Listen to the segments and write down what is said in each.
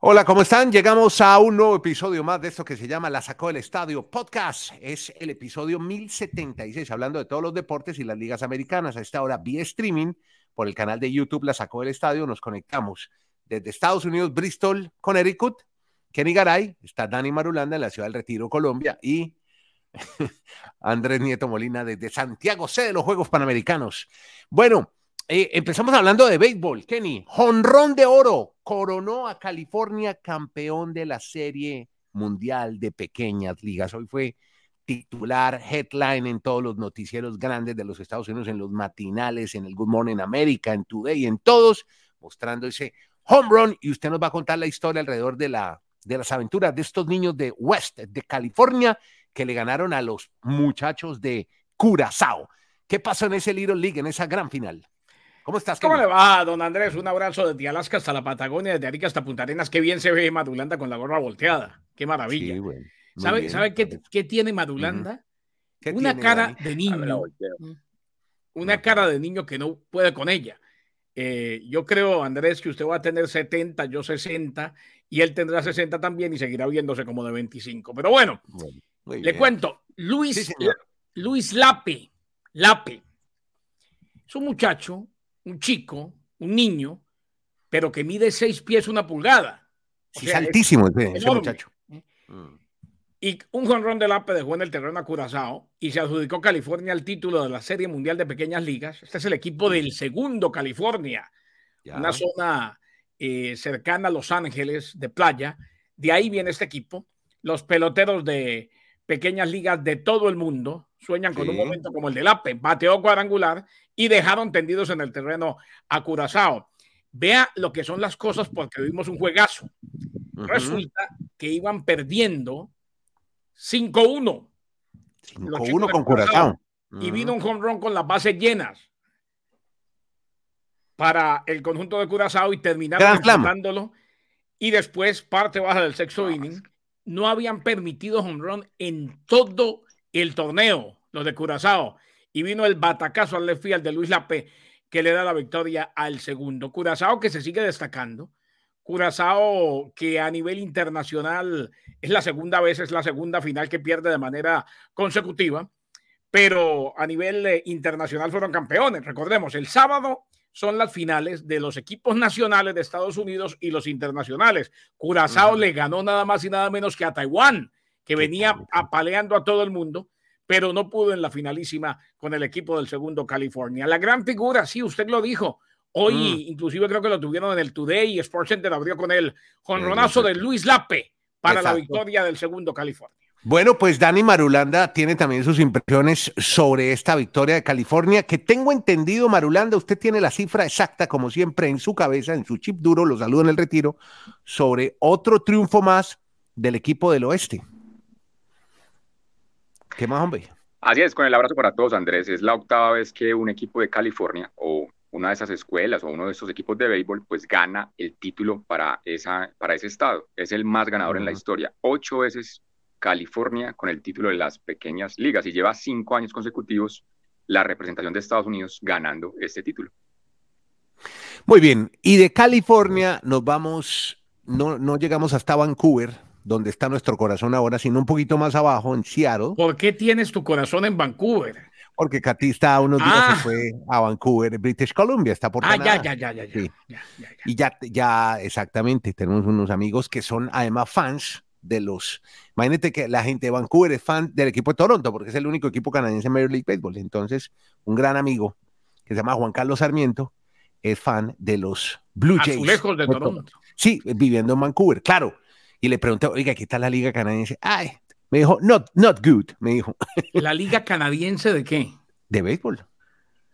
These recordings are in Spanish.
Hola, ¿cómo están? Llegamos a un nuevo episodio más de esto que se llama La Sacó del Estadio Podcast. Es el episodio 1076, hablando de todos los deportes y las ligas americanas. A esta hora, vía streaming, por el canal de YouTube La Sacó del Estadio, nos conectamos desde Estados Unidos, Bristol, Connecticut. Kenny Garay, está Dani Marulanda en la ciudad del Retiro, Colombia, y Andrés Nieto Molina desde Santiago, sede de los Juegos Panamericanos. Bueno, eh, empezamos hablando de béisbol. Kenny, jonrón de oro, coronó a California campeón de la Serie Mundial de Pequeñas Ligas. Hoy fue titular, headline en todos los noticieros grandes de los Estados Unidos, en los matinales, en el Good Morning America, en Today, en todos, mostrando ese home run. Y usted nos va a contar la historia alrededor de, la, de las aventuras de estos niños de West, de California, que le ganaron a los muchachos de Curazao. ¿Qué pasó en ese Little League, en esa gran final? ¿Cómo estás? ¿Cómo le va, don Andrés? Un abrazo desde Alaska hasta la Patagonia, desde Arica hasta Punta Arenas. Qué bien se ve Madulanda con la gorra volteada. Qué maravilla. Sí, ¿Sabe, bien. ¿sabe qué, qué tiene Madulanda? ¿Qué Una tiene, cara Dani? de niño. Una cara de niño que no puede con ella. Eh, yo creo, Andrés, que usted va a tener 70, yo 60, y él tendrá 60 también y seguirá viéndose como de 25. Pero bueno, le bien. cuento. Luis, Sí. Luis Lape, Lape, es un muchacho, un chico, un niño, pero que mide seis pies una pulgada. O Sí, sea, es altísimo ese, ese muchacho. Mm. Y un jonrón de Lape dejó en el terreno a Curazao y se adjudicó California el título de la Serie Mundial de Pequeñas Ligas. Este es el equipo del segundo California, Ya. una zona eh, cercana a Los Ángeles de playa. De ahí viene este equipo. Los peloteros de pequeñas ligas de todo el mundo sueñan con un momento como el de Lape. Bateó cuadrangular y dejaron tendidos en el terreno a Curazao. Vea lo que son las cosas porque vimos un juegazo. Resulta que iban perdiendo 5-1 los 5-1 chicos de con Curazao. Y vino un home run con las bases llenas para el conjunto de Curazao y terminaron empatándolo. Y después, parte baja del sexto inning, no habían permitido home run en todo el torneo, los de Curazao. Y vino el batacazo al left de Luis Lape, que le da la victoria al segundo. Curazao que se sigue destacando. Curazao que a nivel internacional es la segunda vez, es la segunda final que pierde de manera consecutiva, pero a nivel eh, internacional fueron campeones. Recordemos, el sábado son las finales de los equipos nacionales de Estados Unidos y los internacionales. Curazao le ganó nada más y nada menos que a Taiwán, que venía apaleando a todo el mundo, pero no pudo en la finalísima con el equipo del segundo California. La gran figura, sí, usted lo dijo. Hoy, Mm. inclusive creo que lo tuvieron en el Today y Sports Center abrió con el jonronazo de Luis Lape para la victoria del segundo California. Bueno, pues Dani Marulanda tiene también sus impresiones sobre esta victoria de California, que tengo entendido, Marulanda, usted tiene la cifra exacta, como siempre, en su cabeza, en su chip duro, lo saludo en el retiro, sobre otro triunfo más del equipo del oeste. ¿Qué más, hombre? Así es, con el abrazo para todos, Andrés. Es la octava vez que un equipo de California o una de esas escuelas o uno de esos equipos de béisbol pues gana el título para, esa, para ese estado. Es el más ganador en la historia. Ocho veces California con el título de las pequeñas ligas y lleva cinco años consecutivos la representación de Estados Unidos ganando este título. Muy bien, y de California nos vamos, no, no llegamos hasta Vancouver, donde está nuestro corazón ahora, sino un poquito más abajo, en Seattle. ¿Por qué tienes tu corazón en Vancouver? Porque Katy está unos días Ah. se fue a Vancouver, British Columbia, está por Ah, ya, Canadá. ya, ya, ya, ya, Sí. ya, ya, ya. Y ya, ya, exactamente, tenemos unos amigos que son además fans de los. Imagínate que la gente de Vancouver es fan del equipo de Toronto, porque es el único equipo canadiense en Major League Baseball. Entonces, un gran amigo que se llama Juan Carlos Sarmiento es fan de los Blue Jays. Azulejos de Toronto. Sí, viviendo en Vancouver, claro. Y le pregunté, oiga, ¿qué tal la liga canadiense? Ay, me dijo, not, not good, me dijo, ¿La liga canadiense de qué? de béisbol.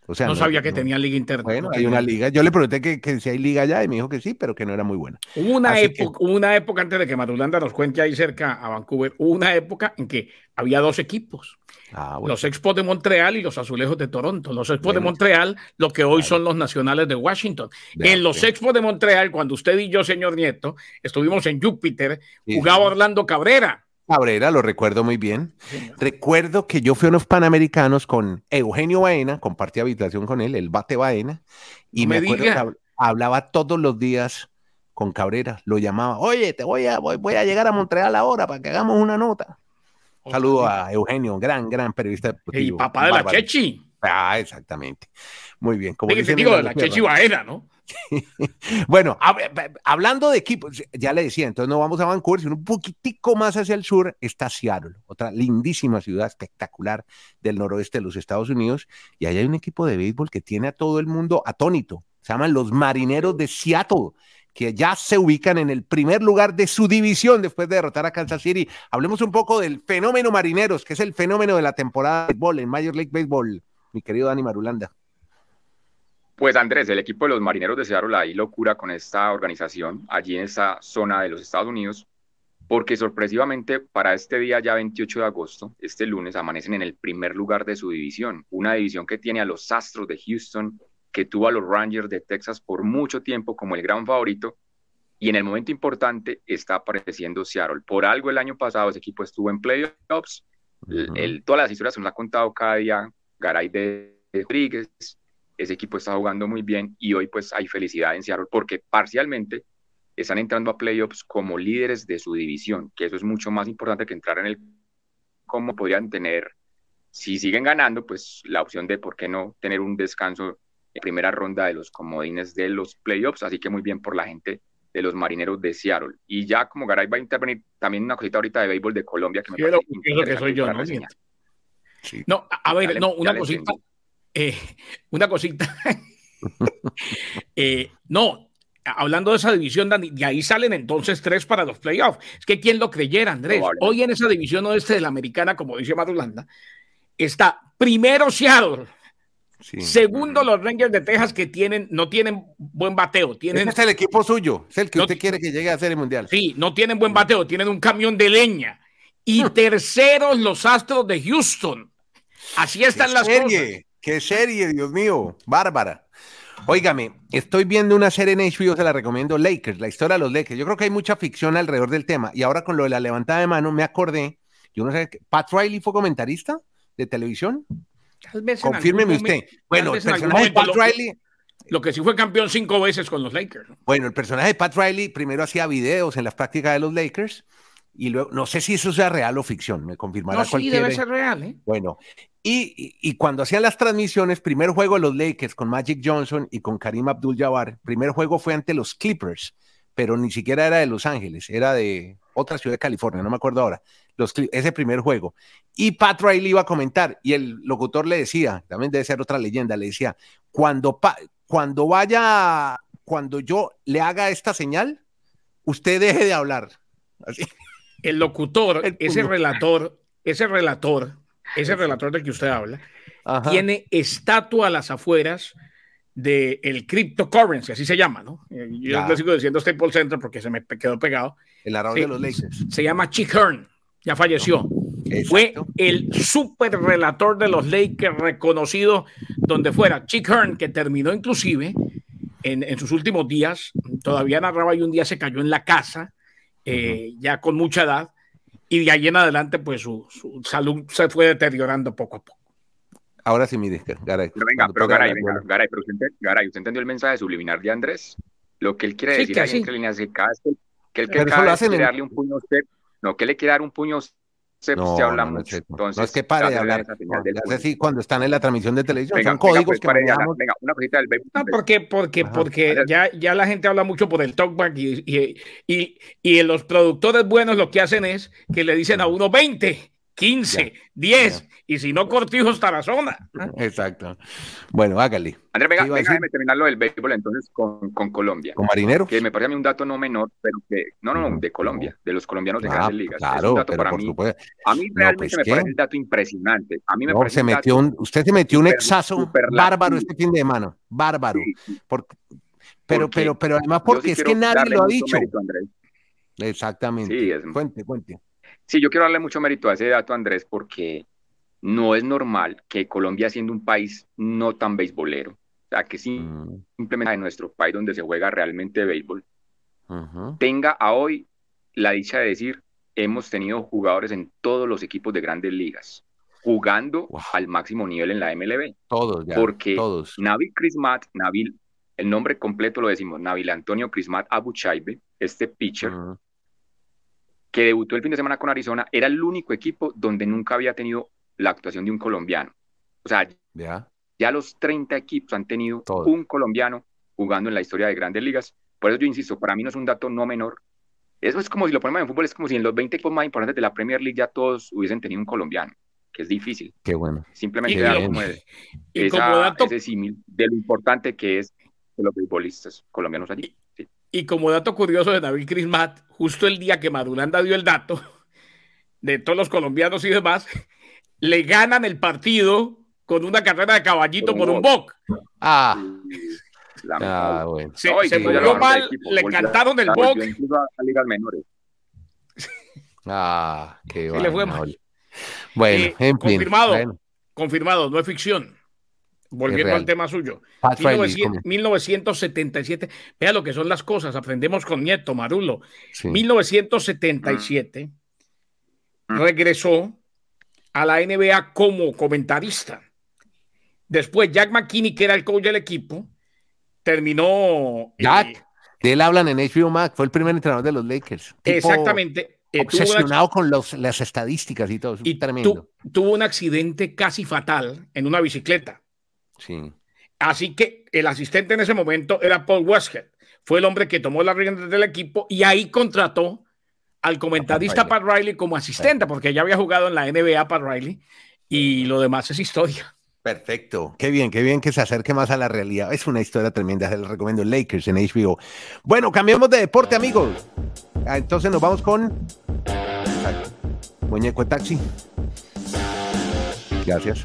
O sea, no, sabía que no- tenía liga interna. Bueno, no hay una liga. Yo le pregunté que, que si hay liga allá y me dijo que sí, pero que no era muy buena. Hubo una, que- época, una época antes de que Marulanda nos cuente ahí cerca a Vancouver, hubo una época en que había dos equipos, Ah, bueno. los Expos de Montreal y los Azulejos de Toronto. Los Expos de. Montreal, lo que hoy son los Nacionales de Washington. En los. Expos de Montreal, cuando usted y yo, señor Nieto, estuvimos en Júpiter, Sí, jugaba sí. Orlando Cabrera. Cabrera, lo recuerdo muy bien. Recuerdo que yo fui a unos panamericanos con Eugenio Baena, compartí habitación con él, el bate Baena, y No me, me acuerdo que hab- hablaba todos los días con Cabrera, lo llamaba, oye, te voy a, voy, voy a llegar a Montreal ahora para que hagamos una nota. Saludo a Eugenio, gran, gran periodista Y papá de la. Chechi. Ah, exactamente. Muy bien. Como Digo, dicen en digo, de la. Chechi Baena, ¿no? Bueno, hab- hablando de equipos, ya le decía, entonces no vamos a Vancouver, sino un poquitico más hacia el sur está Seattle, otra lindísima ciudad espectacular del noroeste de los Estados Unidos, y allá hay un equipo de béisbol que tiene a todo el mundo atónito, se llaman los Marineros de Seattle, que ya se ubican en el primer lugar de su división después de derrotar a Kansas City. Hablemos un poco del fenómeno Marineros, que es el fenómeno de la temporada de béisbol en Major League Baseball, mi querido Dani Marulanda. Pues Andrés, el equipo de los marineros de Seattle hay locura con esta organización allí en esta zona de los Estados Unidos, porque sorpresivamente para este día ya 28 de agosto, este lunes, amanecen en el primer lugar de su división, una división que tiene a los Astros de Houston, que tuvo a los Rangers de Texas por mucho tiempo como el gran favorito, y en el momento importante está apareciendo Seattle. Por algo el año pasado ese equipo estuvo en playoffs, el- todas las historias se nos ha contado cada día Garay de Rodríguez, ese equipo está jugando muy bien y hoy pues hay felicidad en Seattle porque parcialmente están entrando a playoffs como líderes de su división, que eso es mucho más importante que entrar en el cómo podrían tener, si siguen ganando, pues la opción de por qué no tener un descanso en primera ronda de los comodines de los playoffs, así que muy bien por la gente de los marineros de Seattle. Y ya como Garay va a intervenir, también una cosita ahorita de béisbol de Colombia que me parece curioso que soy yo, ¿no? No, a ver, no, una cosita. Eh, una cosita. Eh, no, hablando de esa división, Dani, de ahí salen entonces tres para los playoffs. Es que quién lo creyera, Andrés. Hoy en esa división oeste de la americana, como dice Marulanda, está primero Seattle, Sí. segundo los Rangers de Texas que tienen, no tienen buen bateo, tienen, Ese es el equipo suyo, es el que No- usted quiere que llegue a Serie Mundial. sí, no tienen buen bateo, tienen un camión de leña. Y terceros los Astros de Houston. Así están ¿Qué las cosas. ¿Qué serie, Dios mío? Bárbara. Óigame, estoy viendo una serie en HBO, se la recomiendo, Lakers, la historia de los Lakers. Yo creo que hay mucha ficción alrededor del tema. Y ahora con lo de la levantada de mano, me acordé, yo no sé, ¿Pat Riley fue comentarista de televisión? Tal vez Confírmeme usted. Bueno, el personaje de Pat lo- Riley, Lo que sí fue campeón cinco veces con los Lakers. ¿no? bueno, el personaje de Pat Riley primero hacía videos en las prácticas de los Lakers y luego, no sé si eso sea real o ficción, me confirmará No, sí, cualquier... debe ser real, ¿eh? Bueno, y, y- y cuando hacían las transmisiones, primer juego de los Lakers con Magic Johnson y con Karim Abdul-Jabbar, primer juego fue ante los Clippers, pero ni siquiera era de Los Ángeles, era de otra ciudad de California, no me acuerdo ahora, los, ese primer juego. Y Pat Riley iba a comentar y el locutor le decía, también debe ser otra leyenda, le decía, cuando, pa- cuando vaya, cuando yo le haga esta señal, usted deje de hablar. Así. El locutor, El ese relator, ese relator, ese relator del que usted habla, Ajá. tiene estatua a las afueras del cryptocurrency, así se llama, ¿no? Eh, Yo le sigo diciendo Staples Center porque se me quedó pegado. el narrador Sí. de los Lakers. Se llama Chick Hearn, ya falleció. Fue el super relator de los Lakers reconocido donde fuera. Chick Hearn, que terminó inclusive en, en sus últimos días, todavía narraba y un día se cayó en la casa, eh, ya con mucha edad, y de ahí en adelante, pues su, su salud se fue deteriorando poco a poco. Ahora sí, mire, Garay. Pero venga, pero Garay, venga, bueno. Garay, pero usted, Garay, ¿usted entendió el mensaje subliminar de Andrés? Lo que él quiere Sí, decir que ahí sí. entre líneas que cada vez que, que él que cada vez quiere darle un puño a usted, no, que le quiere dar un puño a se, No, se habla no, mucho. es- no, Entonces, es que pare de hablar. público. si cuando están en la transmisión de televisión Venga, son venga, códigos pues, que hablar. manejamos. Venga, una cosita del béisbol. No, porque, porque, Ajá. porque ya, ya la gente habla mucho por el talkback y, y, y, y los productores buenos lo que hacen es que le dicen a uno 20, 15, 10 y si no cortijos Tarazona. Exacto. Bueno, hágale. Andrés, venga, déjeme terminar lo del béisbol entonces con, con Colombia. ¿Con Marinero? Que me parece a mí un dato no menor, pero que, no, no, no, de Colombia, de los colombianos de Ah, grandes ligas. es claro, un dato pero para por mí, supuesto. a mí No, realmente pues, me ¿qué? parece un dato impresionante. A mí me No, parece se un metió un, usted se metió un super- superlativo. bárbaro este fin de semana. Bárbaro. Sí, Porque- pero, Porque pero, pero además porque sí es que nadie lo ha dicho. mérito. Exactamente. Sí, es- Cuente, cuente. Sí, yo quiero darle mucho mérito a ese dato, Andrés, porque no es normal que Colombia, siendo un país no tan beisbolero, o sea, que sí, Mm, simplemente en nuestro país donde se juega realmente béisbol, tenga a hoy la dicha de decir, hemos tenido jugadores en todos los equipos de grandes ligas, jugando Wow. al máximo nivel en la MLB. Todos ya. Porque Todos. Nabil Crismat, Nabil, el nombre completo lo decimos, Nabil Antonio Crismat Abuchaibe, este pitcher. Que debutó el fin de semana con Arizona, era el único equipo donde nunca había tenido la actuación de un colombiano. O sea, Ya. ya los 30 equipos han tenido Todo. un colombiano jugando en la historia de grandes ligas. Por eso yo insisto, para mí no es un dato no menor. Eso es como si lo ponemos en fútbol, es como si en los 20 equipos más importantes de la Premier League ya todos hubiesen tenido un colombiano, que es difícil. Qué bueno. Simplemente Y da como de- Y esa- como dato ese símil de lo importante que es de los beisbolistas colombianos allí. Y como dato curioso de David Crismat, justo el día que Madulanda dio el dato de todos los colombianos y demás, le ganan el partido con una carrera de caballito por un boc. Ah, ah, bueno. Se, No, se bajaron mal, equipo, le volvió- cantaron el boc. incluso a, a ligas menores. Ah, qué Sí le fue mal. Bueno, Eh, en fin. confirmado. Bueno, Confirmado, no es ficción. Volviendo al tema suyo. Pat Riley, 1900 ¿cómo? 1977. Vea lo que son las cosas. Aprendemos con Nieto, Marulo. Sí. 1977 regresó a la NBA como comentarista. Después, Jack McKinney, que era el coach del equipo, terminó. eh, Jack, de él hablan en HBO Max, fue el primer entrenador de los Lakers. Exactamente. eh, una- Obsesionado con los, las estadísticas y todo. y tremendo. tu- tuvo un accidente casi fatal en una bicicleta. Sí. Así que el asistente en ese momento era Paul Westhead. Fue el hombre que tomó las riendas del equipo y ahí contrató al comentarista Pat Riley como asistente, porque ya había jugado en la NBA Pat Riley y lo demás es historia. Perfecto. Qué bien, qué bien que se acerque más a la realidad. Es una historia tremenda. Se les recomiendo Lakers en HBO. Bueno, cambiamos de deporte, amigos. Ah, Entonces nos vamos con. Muñeco de taxi. Gracias.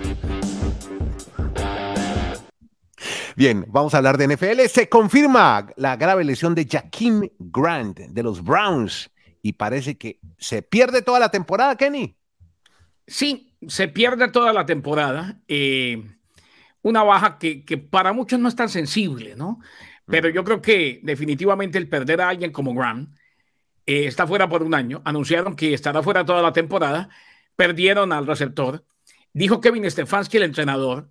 Bien, vamos a hablar de NFL. Se confirma la grave lesión de Jaquim Grant de los Browns y parece que se pierde toda la temporada, Kenny. Sí, se pierde toda la temporada. eh, una baja que, que para muchos no es tan sensible, ¿no? Pero yo creo que definitivamente el perder a alguien como Grant eh, está fuera por un año. Anunciaron que estará fuera toda la temporada. Perdieron al receptor. Dijo Kevin Stefanski, el entrenador,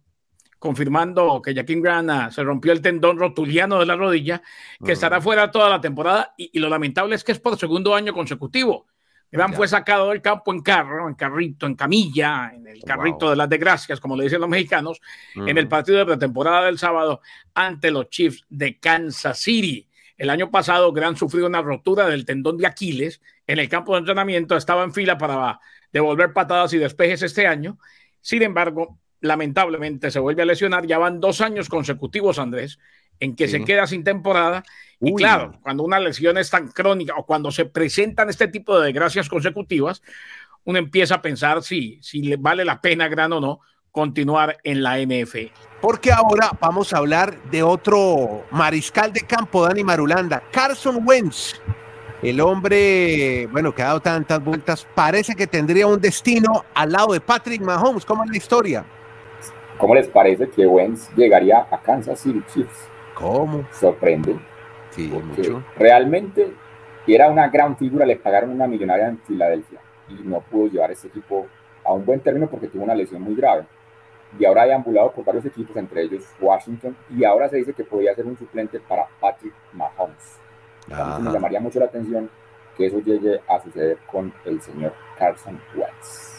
confirmando que Jaquim Grant ah, se rompió el tendón rotuliano de la rodilla, que estará fuera toda la temporada. Y, y lo lamentable es que es por segundo año consecutivo. Grant Ya. fue sacado del campo en carro, en carrito, en camilla, en el carrito Wow. de las desgracias, como le dicen los mexicanos, en el Mm. partido de pretemporada del sábado ante los Chiefs de Kansas City. El año pasado, Grant sufrió una rotura del tendón de Aquiles en el campo de entrenamiento, estaba en fila para devolver patadas y despejes este año. Sin embargo, lamentablemente se vuelve a lesionar. Ya van dos años consecutivos, Andrés, en que Sí. se queda sin temporada. Y claro, cuando una lesión es tan crónica o cuando se presentan este tipo de desgracias consecutivas, uno empieza a pensar si, si le vale la pena, Gran o no, continuar en la NFL. Porque ahora vamos a hablar de otro mariscal de campo, Dani Marulanda, Carson Wentz. El hombre, bueno, que ha dado tantas vueltas, parece que tendría un destino al lado de Patrick Mahomes. ¿Cómo es la historia? ¿Cómo les parece que Wentz llegaría a Kansas City Chiefs? ¿Cómo? Sorprende, Sí, mucho. realmente era una gran figura, le pagaron una millonaria en Filadelfia y no pudo llevar ese equipo a un buen término porque tuvo una lesión muy grave. Y ahora ha deambulado por varios equipos, entre ellos Washington, y ahora se dice que podría ser un suplente para Patrick Mahomes. Me llamaría mucho la atención que eso llegue a suceder con el señor Carson Wentz.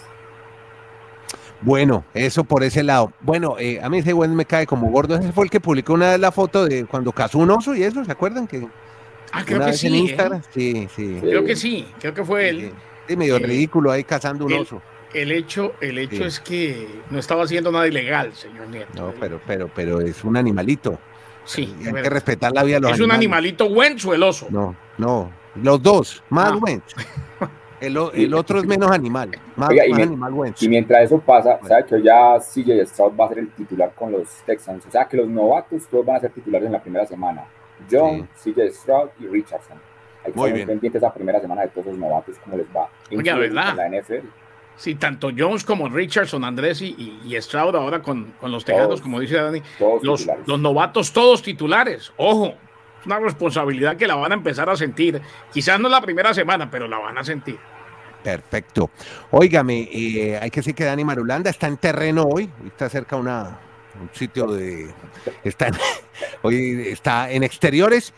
Bueno, eso por ese lado. Bueno, eh, a mí ese Wentz me cae como gordo. Ese fue el que publicó una vez la foto de cuando cazó un oso y eso, ¿se acuerdan? Que Ah, creo que sí. en ¿eh? Instagram. Sí, sí. Creo que sí, creo que fue él. Sí, medio Eh, ridículo ahí cazando un el- oso. El hecho, el hecho Sí. es que no estaba haciendo nada ilegal, señor Nieto. No, pero, pero, pero es un animalito. Sí, es hay que respetar la vida de los es un animales. animalito Wentz o el oso. No, no. Los dos, más Ah. El, el otro es menos animal. Más, Oiga, y, más mi- animal Wentz. y mientras eso pasa, ¿sabe que hoy ya CJ Stroud va a ser el titular con los Texans? O sea que los novatos todos van a ser titulares en la primera semana. John, CJ Stroud y Richardson. Hay que Muy estar bien. pendientes esa primera semana de todos los novatos, cómo les va. Oiga, ¿verdad? en la NFL. Sí, tanto Jones como Richardson, Andrés y, y- y Stroud ahora con, con los Tejanos, como dice Dani, los, los novatos todos titulares. Ojo, una responsabilidad que la van a empezar a sentir. Quizás no la primera semana, pero la van a sentir. Perfecto. Óigame, eh, hay que decir que Dani Marulanda está en terreno hoy. Está cerca una, un sitio de. Está en- hoy está en exteriores.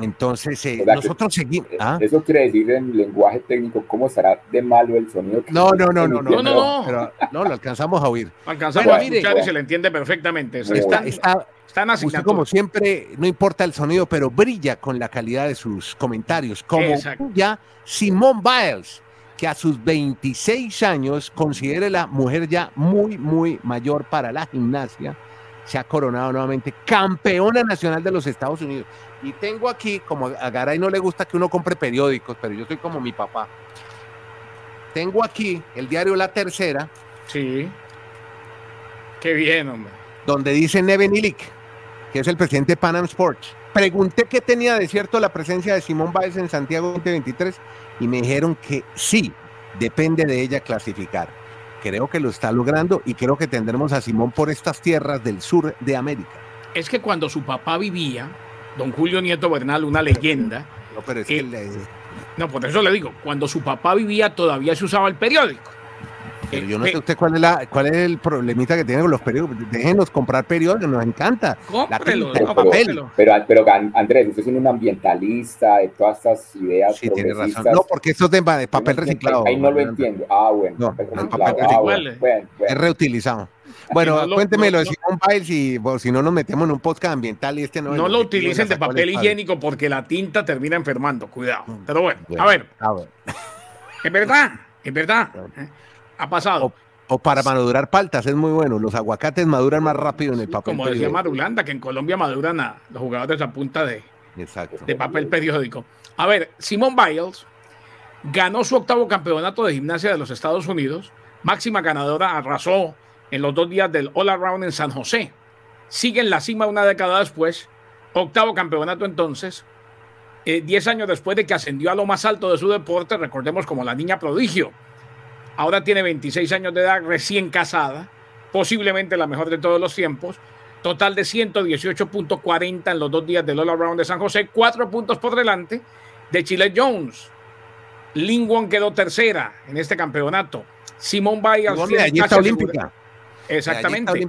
Entonces, eh, nosotros seguimos. ¿ah? Eso quiere decir en lenguaje técnico cómo estará de malo el sonido. que No, se no, está no, no, no, no, no. Pero no, lo alcanzamos a oír. Alcanzamos Bueno, a escuchar mire. y se le entiende perfectamente. Está, Están, está, están usted como siempre, no importa el sonido, pero brilla con la calidad de sus comentarios. Como Exacto. ya Simone Biles, que a sus 26 años considere la mujer ya muy, muy mayor para la gimnasia, se ha coronado nuevamente campeona nacional de los Estados Unidos. Y tengo aquí, como a Garay no le gusta que uno compre periódicos, pero yo soy como mi papá. Tengo aquí el diario La Tercera, Sí. Qué bien, hombre. donde dice Neven Ilic, que es el presidente de Pan Am Sports. Pregunté qué tenía de cierto la presencia de Simón Báez en Santiago 2023 y me dijeron que sí, depende de ella clasificar. Creo que lo está logrando y creo que tendremos a Simón por estas tierras del sur de América. Es que cuando su papá vivía, don Julio Nieto Bernal, una leyenda, No, pero es Eh, que le- no, por eso le digo, cuando su papá vivía todavía se usaba el periódico. Pero Eh, yo no eh, sé usted cuál es, la, cuál es el problemita que tiene con los periódicos. Déjenos comprar periódicos, nos encanta. La Cómprelo, tinta, no, papel. Pero, pero An- Andrés, usted es un ambientalista de todas estas ideas Sí, tiene razón. No, porque esto es de, papel no entiendo, reciclado. Ahí no lo entiendo. Ah, bueno. No, papel el reciclado. papel Ah, reciclado. bueno, bueno, Es reutilizado. Bueno, lo- cuénteme lo de Simón Biles y bueno, si no nos metemos en un podcast ambiental y este no. No lo utilicen de papel higiénico porque la tinta termina enfermando. Cuidado. Pero bueno, Bueno, a ver, a ver. es verdad, es verdad. Ha pasado. O, o para madurar paltas, es muy bueno. Los aguacates maduran más rápido en el papel. Como decía. Marulanda, que en Colombia maduran a los jugadores a punta de, Exacto. de papel periódico. A ver, Simone Biles ganó su octavo campeonato de gimnasia de los Estados Unidos. Máxima ganadora, arrasó en los dos días del All Around en San José. Sigue en la cima una década después. Octavo campeonato entonces. eh, diez años después de que ascendió a lo más alto de su deporte, recordemos como la niña prodigio. Ahora tiene 26 años de edad, recién casada, posiblemente la mejor de todos los tiempos. Total de 118.40 en los dos días del All Around de San José, cuatro puntos por delante de Chile Jones. Lingwon quedó tercera en este campeonato. Simón Biles tiene asegura- olímpica. Exactamente.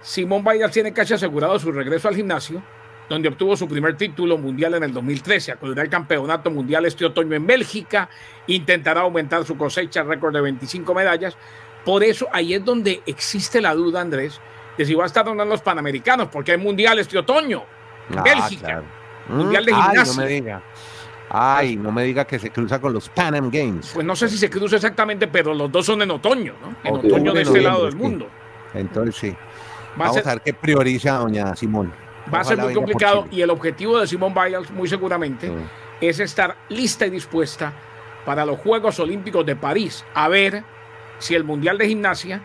Simón Biles tiene casi asegurado su regreso al gimnasio, donde obtuvo su primer título mundial en el 2013. Acudirá al campeonato mundial este otoño en Bélgica. Intentará aumentar su cosecha, récord de 25 medallas. Por eso ahí es donde existe la duda, Andrés, de si va a estar o no en los Panamericanos, porque hay mundial este otoño. en Ah, Bélgica. claro. Mundial de Mm, Ay, no gimnasia. me diga. Ay, no me diga que se cruza con los Pan Am Games. Pues no sé si se cruza exactamente, pero los dos son en otoño, ¿no? En otoño de este lado del mundo. Entonces sí. Va a Vamos ser- a ver qué prioriza doña Simón. Va a ser muy complicado y el objetivo de Simone Biles muy seguramente Sí. es estar lista y dispuesta para los Juegos Olímpicos de París. A ver si el Mundial de Gimnasia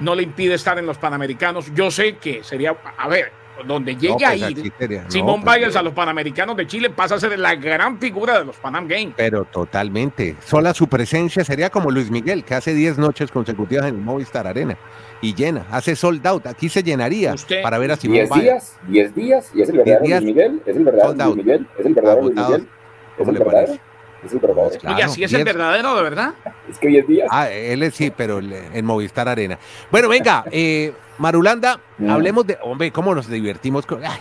no le impide estar en los Panamericanos. Yo sé que sería, a ver, donde llegue pues, a aquí ir sería- no, pues, Biles a los Panamericanos de Chile pasa a ser la gran figura de los Panam Games. Pero totalmente. Sola su presencia sería como Luis Miguel, que hace 10 noches consecutivas en el Movistar Arena y llena, hace sold out. Aquí se llenaría Usted- para ver a Simón 10 Biles. días, 10 días, y es el verdadero días, Luis Miguel, es el verdadero sold out. Luis Miguel, es el verdadero Luis. Miguel, es ¿Cómo el le verdadero, parece? es el verdadero. Claro, Oye, así es el 10 verdadero, de verdad. Es que 10 días. Ah, él es sí, pero el- en Movistar Arena. Bueno, venga, eh, Marulanda, hablemos de. Hombre, cómo nos divertimos con. Ay,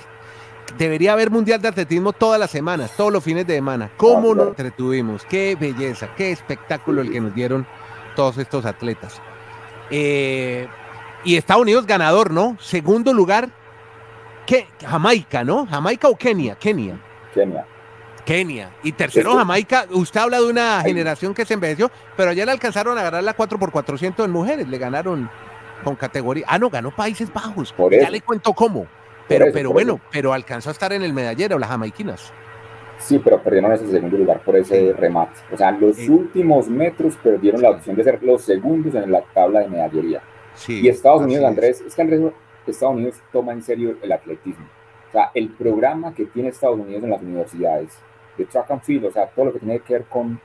debería haber mundial de atletismo todas las semanas, todos los fines de semana. ¿Cómo nos entretuvimos? Qué belleza, qué espectáculo el que nos dieron todos estos atletas. Eh, y Estados Unidos ganador, ¿no? Segundo lugar, ¿qué? Jamaica, ¿no? Jamaica o Kenia, Kenia. Kenia. Kenia. Y tercero, Jamaica. Usted habla de una generación que se envejeció, pero ayer le alcanzaron a ganar la 4x400 en mujeres. Le ganaron con categoría. Ah, no, ganó Países Bajos. Por ya eso. le cuento cómo. Pero, eso, pero bueno, eso. pero alcanzó a estar en el medallero, las jamaiquinas. Sí, pero perdieron ese segundo lugar por ese remate. O sea, los Sí. últimos metros perdieron la opción de ser los segundos en la tabla de medallería. Sí. Y Estados Unidos, es. Andrés, es que Andrés, Estados Unidos toma en serio el atletismo. O sea, el programa que tiene Estados Unidos en las universidades de track and field, o sea, todo lo que tiene que ver con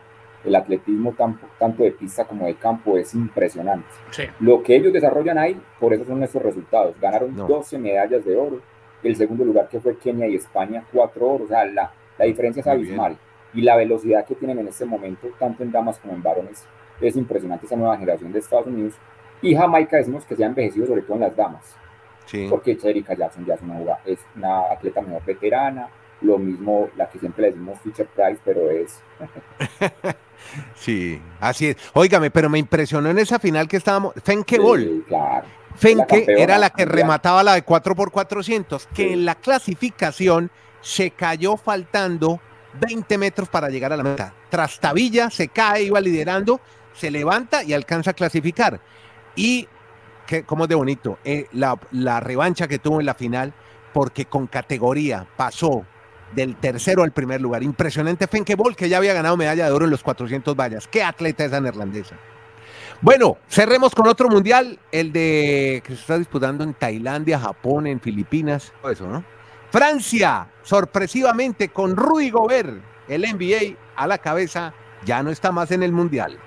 el atletismo tan- tanto de pista como de campo es impresionante. Sí. Lo que ellos desarrollan ahí, por eso son nuestros resultados. Ganaron No. 12 medallas de oro. El segundo lugar que fue Kenia y España, 4 oro. O sea, la, la diferencia es Muy bien. abismal. Y la velocidad que tienen en este momento, tanto en damas como en varones, es impresionante esa nueva generación de Estados Unidos. Y Jamaica decimos que se ha envejecido sobre todo en las damas, Sí. porque Erika Jackson ya es una, jugada- es una atleta mejor veterana, lo mismo la que siempre le decimos Fisher Price, pero es Sí, así es. Óigame, pero me impresionó en esa final que estábamos. Fenke Bol. Sí, claro. Fenke era la que remataba la de 4x400, que Sí. en la clasificación se cayó faltando 20 metros para llegar a la meta. Trastabilla se cae, iba liderando, se levanta y alcanza a clasificar. Y, que, como es de bonito, eh, la, la revancha que tuvo en la final, porque con categoría pasó del tercero al primer lugar. Impresionante Fenke Bol, que ya había ganado medalla de oro en los 400 vallas. Qué atleta esa neerlandesa. Bueno, cerremos con otro mundial, el de que se está disputando en Tailandia, Japón, en Filipinas, todo eso, ¿no? Francia, sorpresivamente con Rudy Gobert, el NBA a la cabeza, ya no está más en el mundial.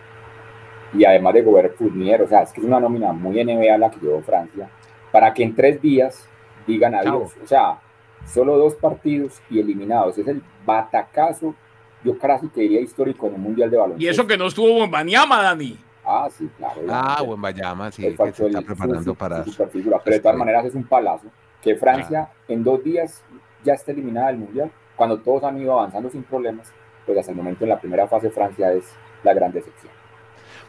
y además de Gobert Fournier, o sea, es que es una nómina muy NBA la que llevó Francia, para que en tres días digan adiós. O sea, solo dos partidos y eliminados. Es el batacazo, yo casi que diría histórico en un mundial de baloncesto. Y eso que no estuvo en Banyama, Dani. Ah, sí, claro. Ah, buen Bayama, sí, que se está el- preparando su- para... su superfigura. Pero de todas Sí. maneras es un palazo que Francia en dos días ya está eliminada del mundial. Cuando todos han ido avanzando sin problemas, pues hasta el momento en la primera fase Francia es la gran decepción.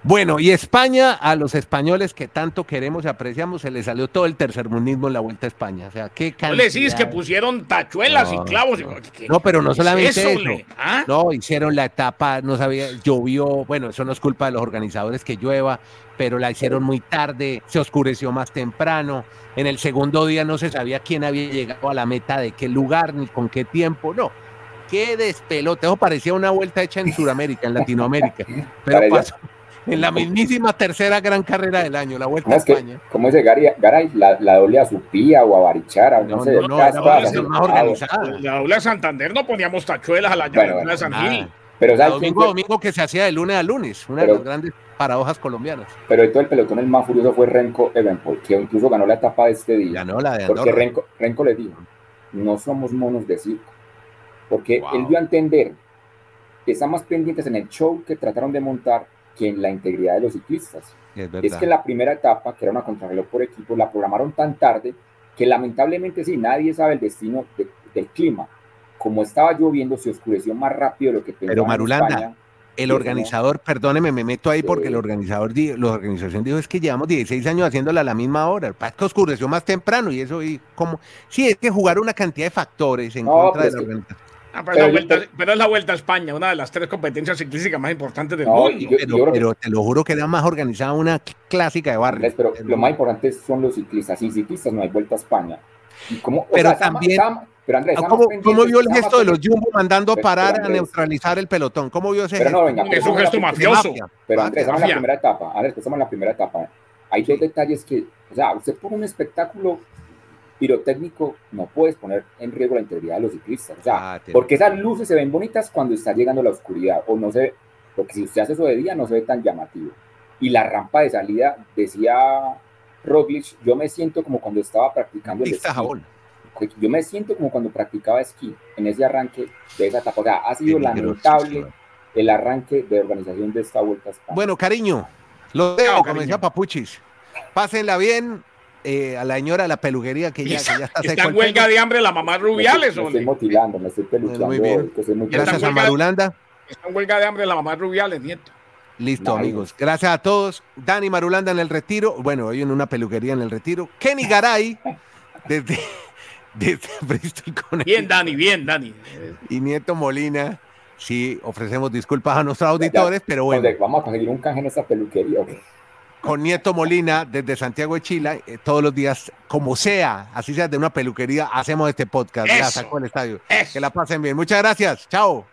Bueno, y España, a los españoles que tanto queremos y apreciamos, se les salió todo el tercermundismo en la Vuelta a España. O sea, qué No le decís que cantidad- pusieron tachuelas No, y clavos. y- no. ¿qué- No, pero no solamente eso. ¿Ah? No, hicieron la etapa, no sabía, llovió, bueno, eso no es culpa de los organizadores que llueva, pero la hicieron muy tarde, se oscureció más temprano. En el segundo día no se sabía quién había llegado a la meta, de qué lugar, ni con qué tiempo, no. Qué despelote, eso parecía una vuelta hecha en Sudamérica, en Latinoamérica, pero pasó en la mismísima tercera gran carrera del año, la Vuelta ¿Cómo a es que, España. cómo dice Gary, Garay? La, la doble a Supía o a Barichara, no, No, sé. no, no, más organizada. La doble de Santander no poníamos tachuelas a la Bueno, llave bueno, de San. Gil. Pero, ¿sabes domingo a domingo que se hacía de lunes a lunes, una Pero- de las grandes paradojas colombianas. Pero de todo el pelotón el más furioso fue Renko Evenpol, que incluso ganó la etapa de este día. Ganó la de Porque Andorra. Renko, Renko le dijo, no somos monos de circo. Porque Wow. él dio a entender que están más pendientes en el show que trataron de montar que en la integridad de los ciclistas. Es Es que la primera etapa, que era una contrarreloj por equipo, la programaron tan tarde que lamentablemente sí, nadie sabe el destino de- del clima. Como estaba lloviendo, se oscureció más rápido de lo que pensaban Pero en Marulanda, España. el no. organizador, perdóneme, me meto ahí porque el organizador, la organización dijo es que llevamos 16 años haciéndola a la misma hora, el que oscureció más temprano y eso y como sí es que jugar una cantidad de factores en No, contra de la organización. Ah, pero, Pero es la yo- vuelta, pero es la Vuelta a España, una de las tres competencias ciclísticas más importantes del No, mundo. yo- Pero, que- pero te lo juro que era más organizada una cl- clásica de barrio. Pero lo más importante son los ciclistas. Sin ciclistas no hay vuelta a España. Y cómo, o Pero sea, está ma- también- pero Andrés, ¿Cómo, cómo vio el gesto de los Jumbo mandando Pero, parar a Andrés. neutralizar el pelotón? ¿Cómo vio ese Pero gesto? no, venga, Es un la gesto mafioso. Pero Andrés, estamos en la primera etapa. Andrés, estamos en la primera etapa. Hay dos detalles que, o sea, usted pone un espectáculo pirotécnico, no puedes poner en riesgo la integridad de los ciclistas. O sea, Ah, porque esas luces se ven bonitas cuando está llegando la oscuridad, o no se ve, porque si usted hace eso de día no se ve tan llamativo. Y la rampa de salida, decía Roglic, yo me siento como cuando estaba practicando el esquí. jabón. Yo me siento como cuando practicaba esquí en ese arranque de esa etapa. O sea, ha sido lamentable el arranque de organización de esta vuelta a España. Bueno, cariño, lo dejo, Chao, como decía Papuchis. Pásenla bien eh, a la señora de la peluquería que ya, que ya está en el huelga de hambre la mamá Rubiales, Me estoy hombre. motilando, me estoy peluqueando. Muy bien. que soy muy Gracias a Marulanda. Está en huelga de hambre la mamá Rubiales, nieto. Listo, Nice. amigos. Gracias a todos. Dani Marulanda en el retiro. Bueno, hoy en una peluquería en el retiro. Kenny Garay desde, desde Bristol, Connecticut. Bien, Dani, bien, Dani. Y Nieto Molina. Sí, ofrecemos disculpas a nuestros Ya, auditores, pero bueno, Vamos a conseguir un canje en esa peluquería. ¿ok? Con Nieto Molina desde Santiago de Chile, eh, todos los días, como sea, así sea de una peluquería, hacemos este podcast. Ya Eso. sacó el estadio. Eso. Que la pasen bien. Muchas gracias. Chao.